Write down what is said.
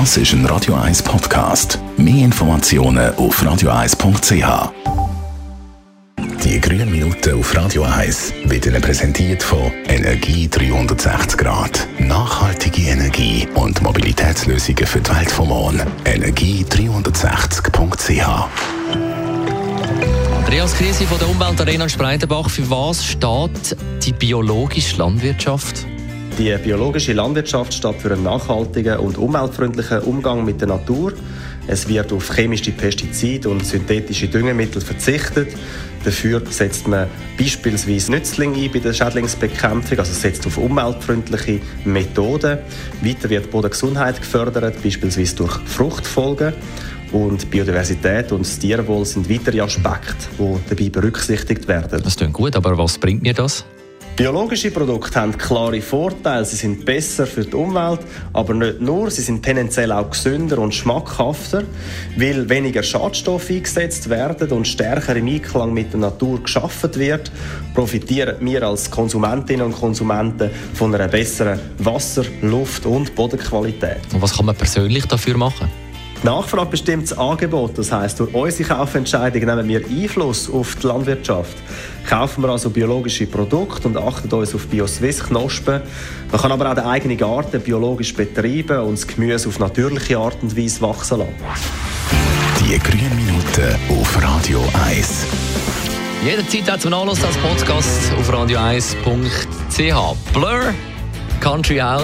Das ist ein Radio 1 Podcast. Mehr Informationen auf radio1.ch. Die grünen Minuten auf Radio 1 werden präsentiert von Energie 360 Grad. Nachhaltige Energie und Mobilitätslösungen für die Welt vom Morgen. Energie360.ch Andreas Krise von der Umweltarena Spreitenbach. Für was steht die biologische Landwirtschaft? Die biologische Landwirtschaft steht für einen nachhaltigen und umweltfreundlichen Umgang mit der Natur. Es wird auf chemische Pestizide und synthetische Düngemittel verzichtet. Dafür setzt man beispielsweise Nützlinge ein bei der Schädlingsbekämpfung, also setzt auf umweltfreundliche Methoden. Weiter wird Bodengesundheit gefördert, beispielsweise durch Fruchtfolgen. Und Biodiversität und das Tierwohl sind weitere Aspekte, die dabei berücksichtigt werden. Das klingt gut, aber was bringt mir das? Biologische Produkte haben klare Vorteile. Sie sind besser für die Umwelt, aber nicht nur. Sie sind tendenziell auch gesünder und schmackhafter, weil weniger Schadstoffe eingesetzt werden und stärker im Einklang mit der Natur geschaffen wird, profitieren wir als Konsumentinnen und Konsumenten von einer besseren Wasser-, Luft- und Bodenqualität. Und was kann man persönlich dafür machen? Die Nachfrage bestimmt das Angebot. Das heisst, durch unsere Kaufentscheidung nehmen wir Einfluss auf die Landwirtschaft. Kaufen wir also biologische Produkte und achten uns auf Bio-Swiss-Knospen. Man kann aber auch die eigenen Garten biologisch betreiben und das Gemüse auf natürliche Art und Weise wachsen lassen. Die grünen Minuten auf Radio 1. Jederzeit auch zum Nachlass als Podcast auf radio1.ch. Blur, Country Out.